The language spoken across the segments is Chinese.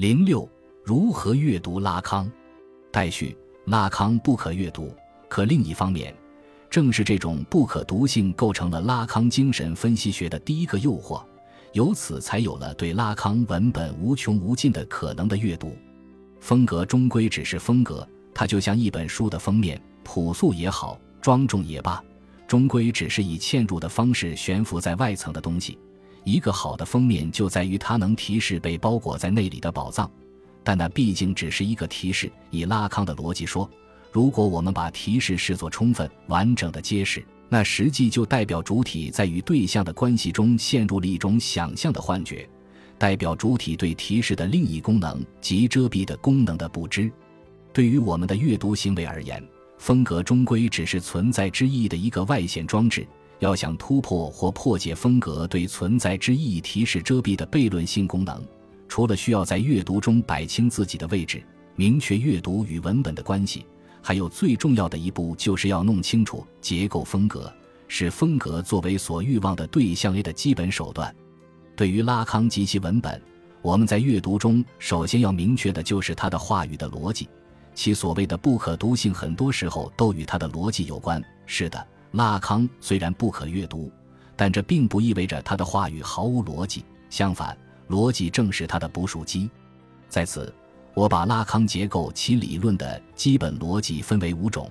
零六，如何阅读拉康？待续。拉康不可阅读，可另一方面，正是这种不可读性构成了拉康精神分析学的第一个诱惑，由此才有了对拉康文本无穷无尽的可能的阅读。风格终归只是风格，它就像一本书的封面，朴素也好，庄重也罢，终归只是以嵌入的方式悬浮在外层的东西。一个好的封面就在于它能提示被包裹在内里的宝藏，但那毕竟只是一个提示。以拉康的逻辑说，如果我们把提示视作充分完整的揭示，那实际就代表主体在与对象的关系中陷入了一种想象的幻觉，代表主体对提示的另一功能及遮蔽的功能的不知。对于我们的阅读行为而言，风格终归只是存在之意的一个外显装置。要想突破或破解风格对存在之意义提示遮蔽的悖论性功能，除了需要在阅读中摆清自己的位置，明确阅读与文本的关系，还有最重要的一步，就是要弄清楚结构风格，使风格作为所欲望的对象 A 的基本手段。对于拉康及其文本，我们在阅读中首先要明确的就是他的话语的逻辑，其所谓的不可读性，很多时候都与他的逻辑有关。是的。拉康虽然不可阅读，但这并不意味着他的话语毫无逻辑。相反，逻辑正是他的捕鼠机。在此，我把拉康结构其理论的基本逻辑分为五种：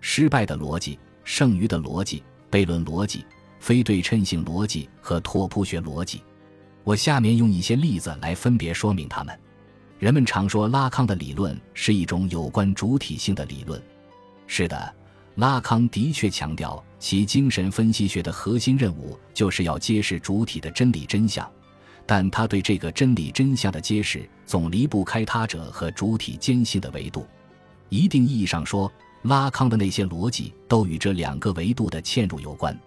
失败的逻辑、剩余的逻辑、悖论逻辑、非对称性逻辑和拓扑学逻辑。我下面用一些例子来分别说明它们。人们常说拉康的理论是一种有关主体性的理论。是的。拉康的确强调，其精神分析学的核心任务就是要揭示主体的真理真相，但他对这个真理真相的揭示总离不开他者和主体坚信的维度。一定意义上说，拉康的那些逻辑都与这两个维度的嵌入有关。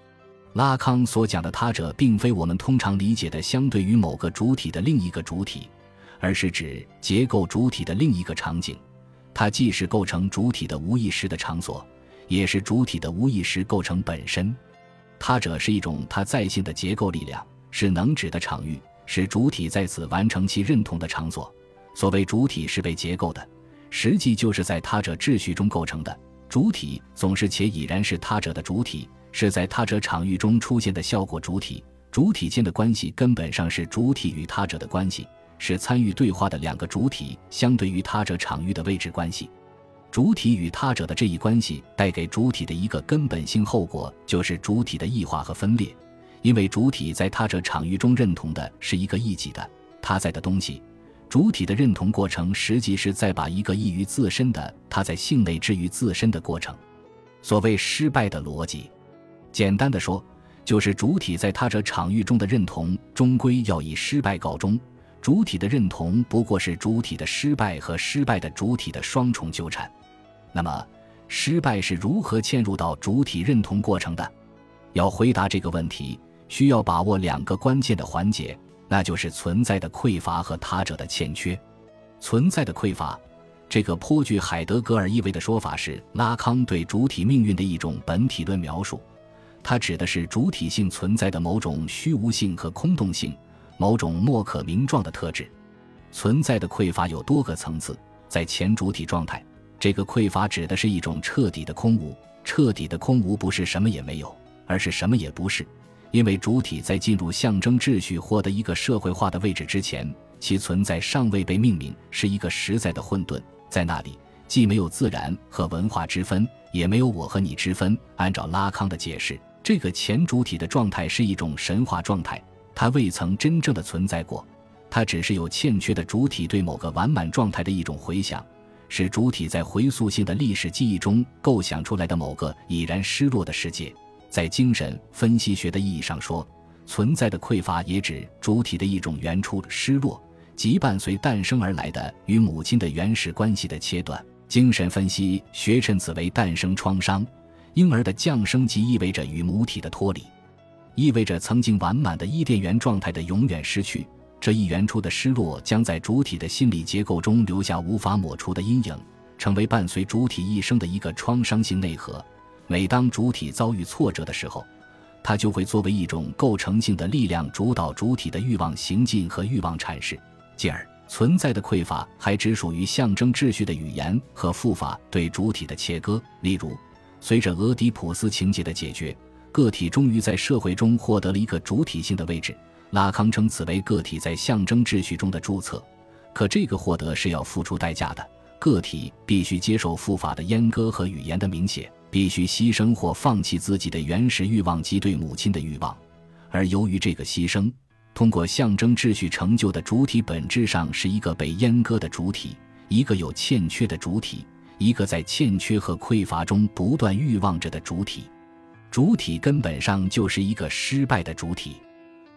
拉康所讲的他者，并非我们通常理解的相对于某个主体的另一个主体，而是指结构主体的另一个场景。它既是构成主体的无意识的场所。也是主体的无意识构成本身，他者是一种他在性的结构力量，是能指的场域，是主体在此完成其认同的场所。所谓主体是被结构的，实际就是在他者秩序中构成的。主体总是且已然是他者的主体，是在他者场域中出现的效果主体。主体间的关系根本上是主体与他者的关系，是参与对话的两个主体相对于他者场域的位置关系。主体与他者的这一关系带给主体的一个根本性后果，就是主体的异化和分裂。因为主体在他者场域中认同的是一个异己的他在的东西，主体的认同过程实际是在把一个异于自身的他在性内置于自身的过程。所谓失败的逻辑，简单的说，就是主体在他者场域中的认同终归要以失败告终。主体的认同不过是主体的失败和失败的主体的双重纠缠。那么，失败是如何嵌入到主体认同过程的？要回答这个问题，需要把握两个关键的环节，那就是存在的匮乏和他者的欠缺。存在的匮乏，这个颇具海德格尔意味的说法是拉康对主体命运的一种本体论描述，它指的是主体性存在的某种虚无性和空洞性，某种莫可名状的特质。存在的匮乏有多个层次，在前主体状态。这个匮乏指的是一种彻底的空无，彻底的空无不是什么也没有，而是什么也不是。因为主体在进入象征秩序、获得一个社会化的位置之前，其存在尚未被命名，是一个实在的混沌。在那里，既没有自然和文化之分，也没有我和你之分。按照拉康的解释，这个前主体的状态是一种神话状态，它未曾真正的存在过，它只是有欠缺的主体对某个完满状态的一种回想。是主体在回溯性的历史记忆中构想出来的某个已然失落的世界。在精神分析学的意义上说，存在的匮乏也指主体的一种原初失落，即伴随诞生而来的与母亲的原始关系的切断。精神分析学称此为诞生创伤。婴儿的降生即意味着与母体的脱离，意味着曾经完满的伊甸园状态的永远失去。这一原初的失落将在主体的心理结构中留下无法抹除的阴影，成为伴随主体一生的一个创伤性内核。每当主体遭遇挫折的时候，它就会作为一种构成性的力量主导主体的欲望行进和欲望阐释，进而存在的匮乏还只属于象征秩序的语言和复法对主体的切割。例如，随着俄狄浦斯情节的解决，个体终于在社会中获得了一个主体性的位置。拉康称此为个体在象征秩序中的注册。可这个获得是要付出代价的，个体必须接受复法的阉割和语言的明写，必须牺牲或放弃自己的原始欲望及对母亲的欲望。而由于这个牺牲，通过象征秩序成就的主体本质上是一个被阉割的主体，一个有欠缺的主体，一个在欠缺和匮乏中不断欲望着的主体。主体根本上就是一个失败的主体。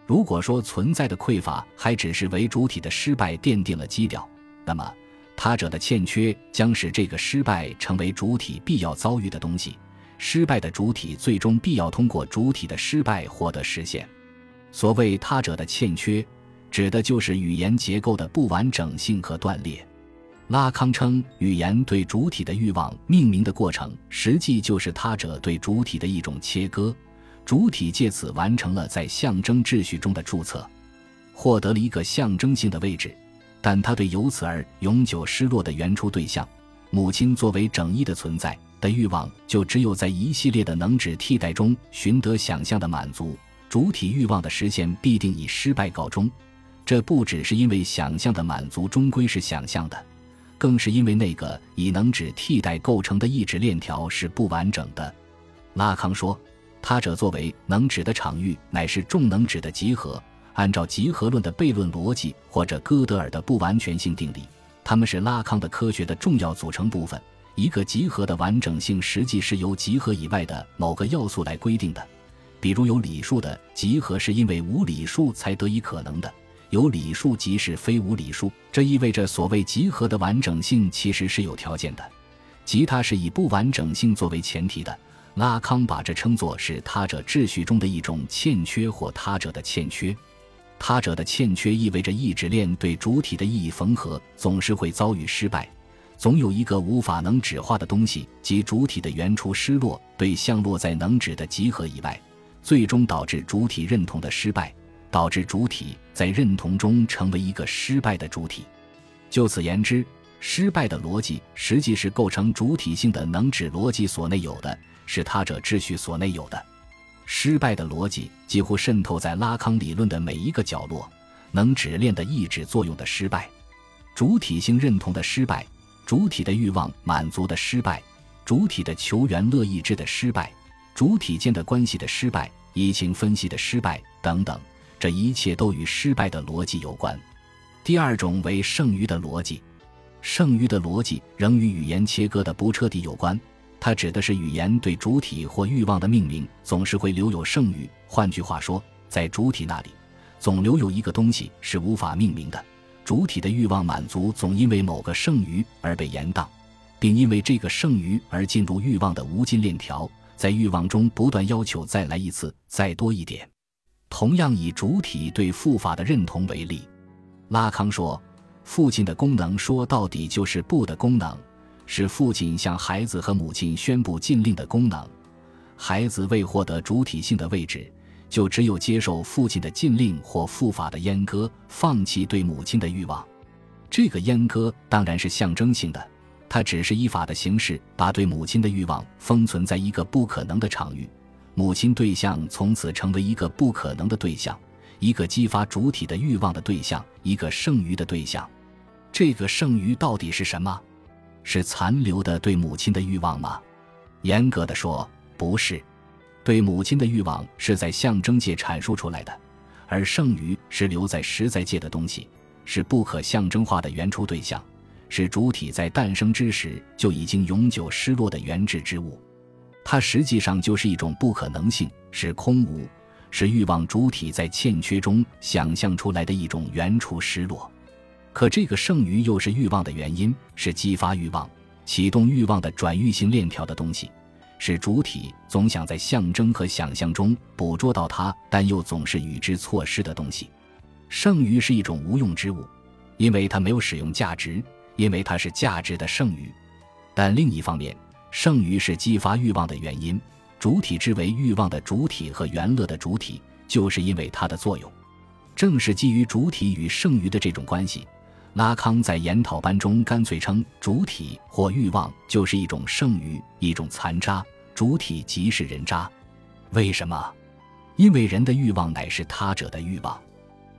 如果说存在的匮乏还只是为主体的失败奠定了基调，那么他者的欠缺将使这个失败成为主体必要遭遇的东西。失败的主体最终必要通过主体的失败获得实现。所谓他者的欠缺，指的就是语言结构的不完整性和断裂。拉康称，语言对主体的欲望命名的过程，实际就是他者对主体的一种切割，主体借此完成了在象征秩序中的注册，获得了一个象征性的位置。但他对由此而永久失落的原初对象——母亲作为整一的存在的欲望，就只有在一系列的能指替代中寻得想象的满足。主体欲望的实现必定以失败告终，这不只是因为想象的满足终归是想象的，更是因为那个以能指替代构成的意志链条是不完整的。拉康说，他者作为能指的场域乃是众能指的集合，按照集合论的悖论逻辑或者哥德尔的不完全性定理，它们是拉康的科学的重要组成部分。一个集合的完整性实际是由集合以外的某个要素来规定的。比如有理数的集合是因为无理数才得以可能的，有理数即是非无理数，这意味着所谓集合的完整性其实是有条件的，即它是以不完整性作为前提的。拉康把这称作是他者秩序中的一种欠缺或他者的欠缺。他者的欠缺意味着意志链对主体的意义缝合总是会遭遇失败，总有一个无法能指化的东西即主体的原初失落，对象落在能指的集合以外。最终导致主体认同的失败，导致主体在认同中成为一个失败的主体。就此言之，失败的逻辑实际是构成主体性的能指逻辑所内有的，是他者秩序所内有的。失败的逻辑几乎渗透在拉康理论的每一个角落，能指链的抑制作用的失败，主体性认同的失败，主体的欲望满足的失败，主体的求源乐意志的失败。主体间的关系的失败，移情分析的失败等等，这一切都与失败的逻辑有关。第二种为剩余的逻辑，剩余的逻辑仍与语言切割的不彻底有关。它指的是语言对主体或欲望的命名总是会留有剩余。换句话说，在主体那里，总留有一个东西是无法命名的。主体的欲望满足总因为某个剩余而被延宕，并因为这个剩余而进入欲望的无尽链条。在欲望中不断要求再来一次，再多一点。同样以主体对父法的认同为例，拉康说，父亲的功能说到底就是不的功能，是父亲向孩子和母亲宣布禁令的功能。孩子为获得主体性的位置，就只有接受父亲的禁令或父法的阉割，放弃对母亲的欲望。这个阉割当然是象征性的。它只是依法的形式，把对母亲的欲望封存在一个不可能的场域，母亲对象从此成为一个不可能的对象，一个激发主体的欲望的对象，一个剩余的对象。这个剩余到底是什么？是残留的对母亲的欲望吗？严格的说，不是。对母亲的欲望是在象征界阐述出来的，而剩余是留在实在界的东西，是不可象征化的原初对象。是主体在诞生之时就已经永久失落的原质之物，它实际上就是一种不可能性，是空无，是欲望主体在欠缺中想象出来的一种原初失落。可这个剩余又是欲望的原因，是激发欲望、启动欲望的转运性链条的东西，是主体总想在象征和想象中捕捉到它，但又总是与之错失的东西。剩余是一种无用之物，因为它没有使用价值。因为它是价值的剩余，但另一方面，剩余是激发欲望的原因。主体之为欲望的主体和原乐的主体，就是因为它的作用。正是基于主体与剩余的这种关系，拉康在研讨班中干脆称，主体或欲望就是一种剩余，一种残渣，主体即是人渣。为什么？因为人的欲望乃是他者的欲望。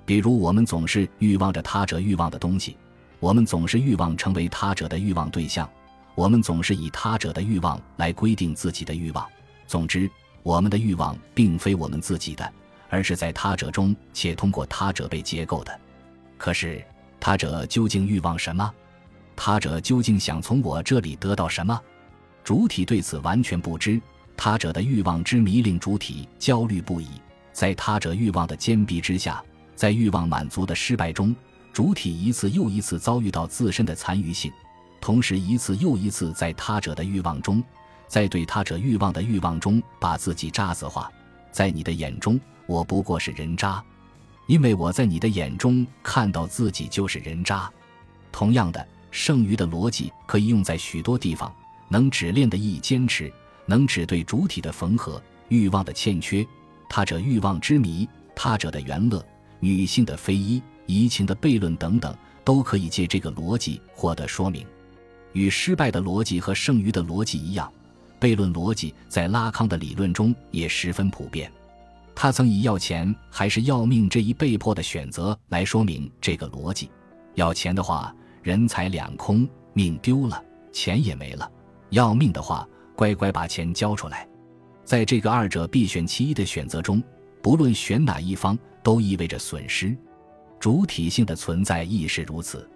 比如，我们总是欲望着他者欲望的东西，我们总是欲望成为他者的欲望对象，我们总是以他者的欲望来规定自己的欲望。总之，我们的欲望并非我们自己的，而是在他者中且通过他者被结构的。可是。他者究竟欲望什么？他者究竟想从我这里得到什么？主体对此完全不知。他者的欲望之迷令主体焦虑不已。在他者欲望的坚壁之下，在欲望满足的失败中，主体一次又一次遭遇到自身的残余性，同时一次又一次在他者的欲望中，在对他者欲望的欲望中把自己渣子化。在你的眼中，我不过是人渣。因为我在你的眼中看到自己就是人渣，同样的，剩余的逻辑可以用在许多地方，能指练的意义坚持，能指对主体的缝合、欲望的欠缺、他者欲望之谜、他者的原乐、女性的非一、移情的悖论等等，都可以借这个逻辑获得说明。与失败的逻辑和剩余的逻辑一样，悖论逻辑在拉康的理论中也十分普遍。他曾以要钱还是要命这一被迫的选择来说明这个逻辑：要钱的话，人财两空，命丢了，钱也没了；要命的话，乖乖把钱交出来。在这个二者必选其一的选择中，不论选哪一方，都意味着损失。主体性的存在亦是如此。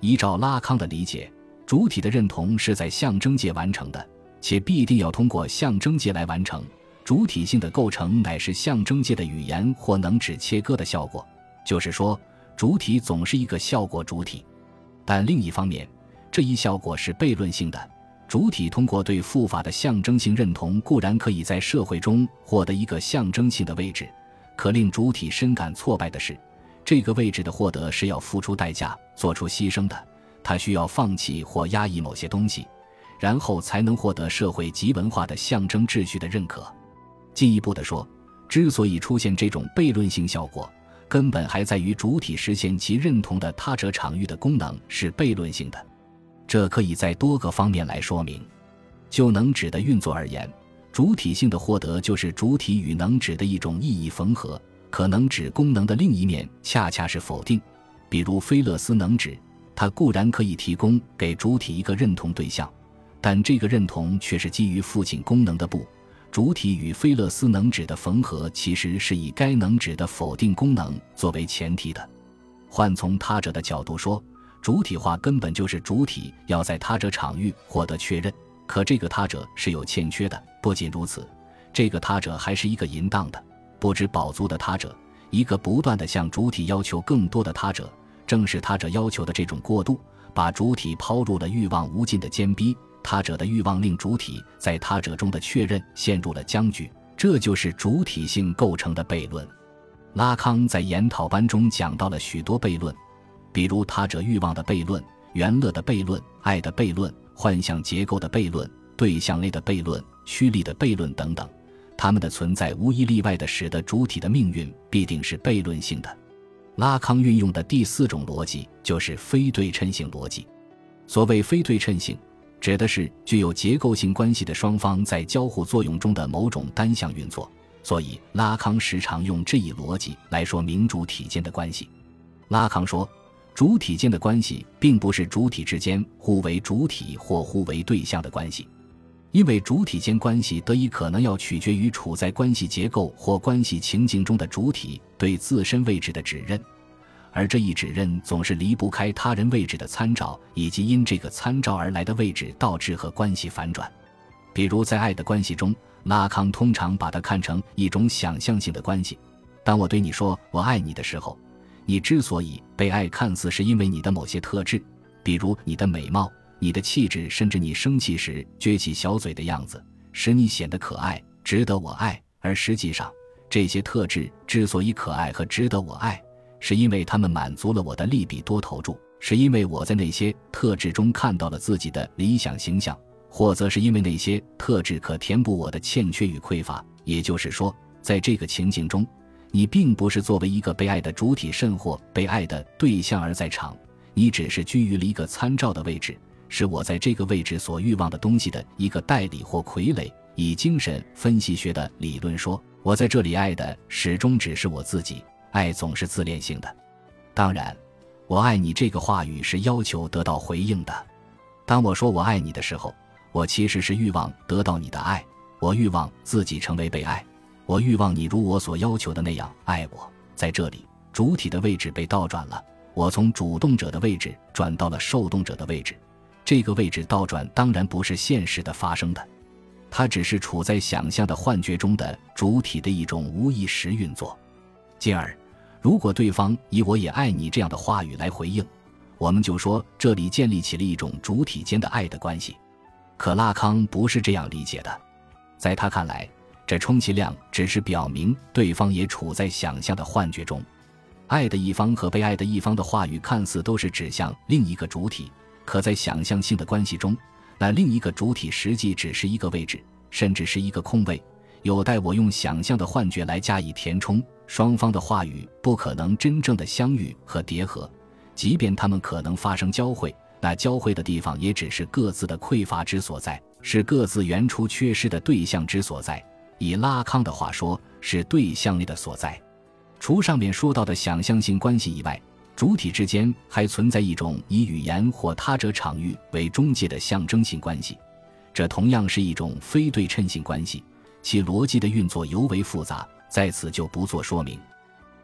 依照拉康的理解，主体的认同是在象征界完成的，且必定要通过象征界来完成。主体性的构成乃是象征界的语言或能指切割的效果，就是说，主体总是一个效果主体。但另一方面，这一效果是悖论性的。主体通过对复法的象征性认同，固然可以在社会中获得一个象征性的位置，可令主体深感挫败的是，这个位置的获得是要付出代价、做出牺牲的。他需要放弃或压抑某些东西，然后才能获得社会及文化的象征秩序的认可。进一步的说，之所以出现这种悖论性效果，根本还在于主体实现其认同的他者场域的功能是悖论性的。这可以在多个方面来说明。就能指的运作而言，主体性的获得就是主体与能指的一种意义缝合。可能指功能的另一面恰恰是否定。比如菲勒斯能指，它固然可以提供给主体一个认同对象，但这个认同却是基于父亲功能的不。主体与菲勒斯能指的缝合，其实是以该能指的否定功能作为前提的。换从他者的角度说，主体化根本就是主体要在他者场域获得确认，可这个他者是有欠缺的。不仅如此，这个他者还是一个淫荡的、不知饱足的他者，一个不断的向主体要求更多的他者。正是他者要求的这种过度，把主体抛入了欲望无尽的坚逼。他者的欲望令主体在他者中的确认陷入了僵局，这就是主体性构成的悖论。拉康在研讨班中讲到了许多悖论，比如他者欲望的悖论、原乐的悖论、爱的悖论、幻象结构的悖论、对象类的悖论、虚力的悖论等等。它们的存在无一例外的使得主体的命运必定是悖论性的。拉康运用的第四种逻辑就是非对称性逻辑。所谓非对称性。指的是具有结构性关系的双方在交互作用中的某种单向运作，所以拉康时常用这一逻辑来说明主体间的关系。拉康说，主体间的关系并不是主体之间互为主体或互为对象的关系，因为主体间关系得以可能要取决于处在关系结构或关系情境中的主体对自身位置的指认。而这一指认总是离不开他人位置的参照，以及因这个参照而来的位置导致和关系反转。比如在爱的关系中，拉康通常把它看成一种想象性的关系。当我对你说“我爱你”的时候，你之所以被爱，看似是因为你的某些特质，比如你的美貌、你的气质，甚至你生气时撅起小嘴的样子，使你显得可爱，值得我爱。而实际上，这些特质之所以可爱和值得我爱。是因为他们满足了我的利比多投注，是因为我在那些特质中看到了自己的理想形象，或则是因为那些特质可填补我的欠缺与匮乏。也就是说，在这个情境中，你并不是作为一个被爱的主体甚或被爱的对象而在场，你只是居于了一个参照的位置，是我在这个位置所欲望的东西的一个代理或傀儡。以精神分析学的理论说，我在这里爱的始终只是我自己，爱总是自恋性的。当然，我爱你这个话语是要求得到回应的。当我说我爱你的时候，我其实是欲望得到你的爱，我欲望自己成为被爱，我欲望你如我所要求的那样爱我。在这里，主体的位置被倒转了，我从主动者的位置转到了受动者的位置。这个位置倒转当然不是现实的发生的。它只是处在想象的幻觉中的主体的一种无意识运作，进而，如果对方以“我也爱你”这样的话语来回应，我们就说这里建立起了一种主体间的爱的关系。可拉康不是这样理解的，在他看来，这充其量只是表明对方也处在想象的幻觉中。爱的一方和被爱的一方的话语看似都是指向另一个主体，可在想象性的关系中。那另一个主体实际只是一个位置，甚至是一个空位，有待我用想象的幻觉来加以填充。双方的话语不可能真正的相遇和叠合，即便他们可能发生交汇，那交汇的地方也只是各自的匮乏之所在，是各自原初缺失的对象之所在。以拉康的话说，是对象力的所在。除上面说到的想象性关系以外。主体之间还存在一种以语言或他者场域为中介的象征性关系，这同样是一种非对称性关系，其逻辑的运作尤为复杂，在此就不做说明。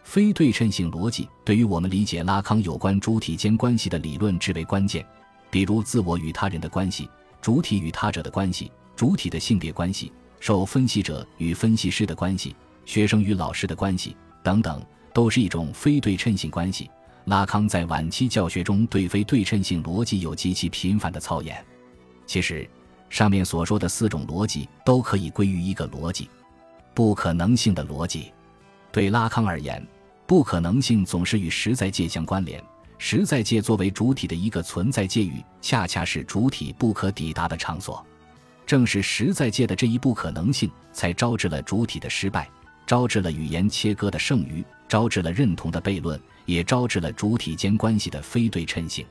非对称性逻辑对于我们理解拉康有关主体间关系的理论至为关键，比如自我与他人的关系、主体与他者的关系、主体的性别关系、受分析者与分析师的关系、学生与老师的关系等等，都是一种非对称性关系。拉康在晚期教学中对非对称性逻辑有极其频繁的操演。其实，上面所说的四种逻辑都可以归于一个逻辑——不可能性的逻辑。对拉康而言，不可能性总是与实在界相关联。实在界作为主体的一个存在界域，恰恰是主体不可抵达的场所。正是实在界的这一不可能性，才招致了主体的失败，招致了语言切割的剩余，招致了认同的悖论。也招致了主体间关系的非对称性。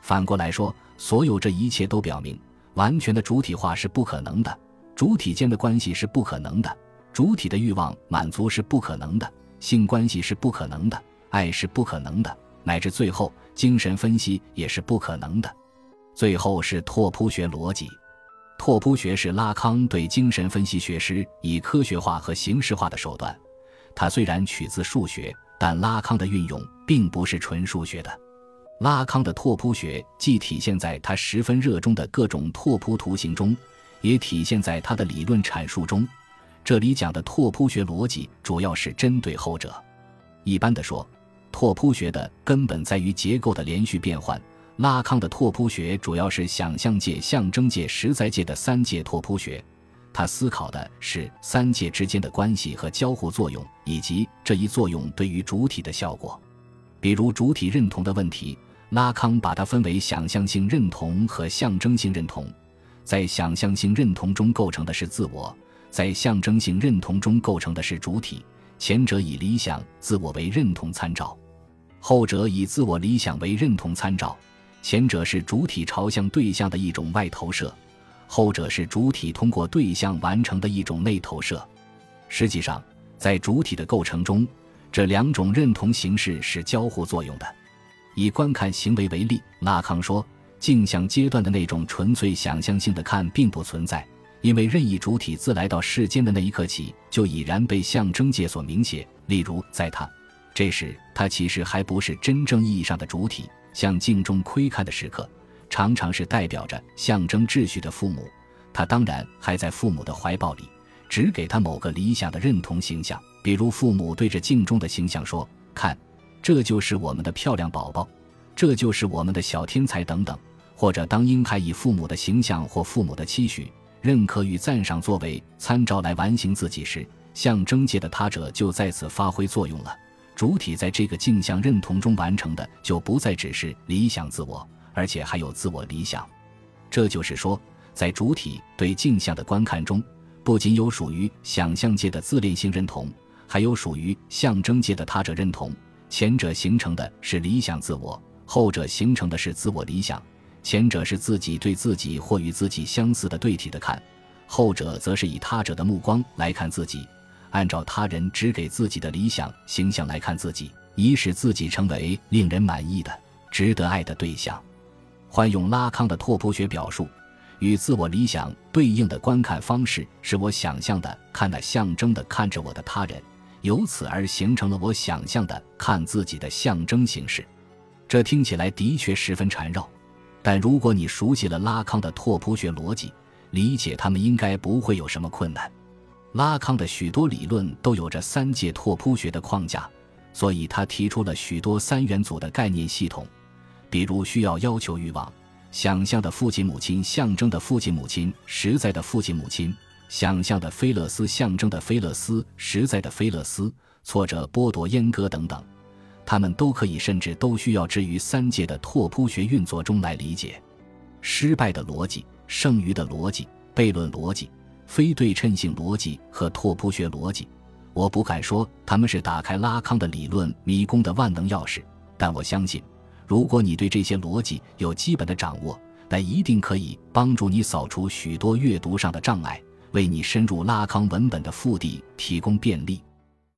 反过来说，所有这一切都表明，完全的主体化是不可能的，主体间的关系是不可能的，主体的欲望满足是不可能的，性关系是不可能的，爱是不可能的，乃至最后精神分析也是不可能的。最后是拓扑学逻辑。拓扑学是拉康对精神分析学师以科学化和形式化的手段。它虽然取自数学。但拉康的运用并不是纯数学的，拉康的拓扑学既体现在他十分热衷的各种拓扑图形中，也体现在他的理论阐述中。这里讲的拓扑学逻辑主要是针对后者。一般的说，拓扑学的根本在于结构的连续变换。拉康的拓扑学主要是想象界、象征界、实在界的三界拓扑学。他思考的是三界之间的关系和交互作用，以及这一作用对于主体的效果。比如主体认同的问题，拉康把它分为想象性认同和象征性认同。在想象性认同中构成的是自我，在象征性认同中构成的是主体。前者以理想自我为认同参照，后者以自我理想为认同参照。前者是主体朝向对象的一种外投射。后者是主体通过对象完成的一种内投射。实际上，在主体的构成中，这两种认同形式是交互作用的。以观看行为为例，拉康说，镜像阶段的那种纯粹想象性的看并不存在，因为任意主体自来到世间的那一刻起，就已然被象征界所明写。例如，在他这时，他其实还不是真正意义上的主体，向镜中窥看的时刻。常常是代表着象征秩序的父母，他当然还在父母的怀抱里，只给他某个理想的认同形象，比如父母对着镜中的形象说：“看，这就是我们的漂亮宝宝，这就是我们的小天才等等。”或者当婴孩以父母的形象或父母的期许、认可与赞赏作为参照来完形自己时，象征界的他者就在此发挥作用了。主体在这个镜像认同中完成的，就不再只是理想自我。而且还有自我理想，这就是说，在主体对镜像的观看中，不仅有属于想象界的自恋性认同，还有属于象征界的他者认同。前者形成的是理想自我，后者形成的是自我理想，前者是自己对自己或与自己相似的对体的看，后者则是以他者的目光来看自己，按照他人指给自己的理想形象来看自己，以使自己成为令人满意的、值得爱的对象。换用拉康的拓扑学表述，与自我理想对应的观看方式是我想象的看那象征的看着我的他人，由此而形成了我想象的看自己的象征形式。这听起来的确十分缠绕，但如果你熟悉了拉康的拓扑学逻辑，理解他们应该不会有什么困难。拉康的许多理论都有着三界拓扑学的框架，所以他提出了许多三元组的概念系统。比如需要、要求、欲望、想象的父亲、母亲、象征的父亲、母亲、实在的父亲、母亲、想象的菲勒斯、象征的菲勒斯、实在的菲勒斯、挫折、剥夺、阉割等等，他们都可以，甚至都需要置于三界的拓扑学运作中来理解。失败的逻辑、剩余的逻辑、悖论逻辑、非对称性逻辑和拓扑学逻辑，我不敢说他们是打开拉康的理论迷宫的万能钥匙，但我相信。如果你对这些逻辑有基本的掌握，那一定可以帮助你扫除许多阅读上的障碍，为你深入拉康文本的腹地提供便利。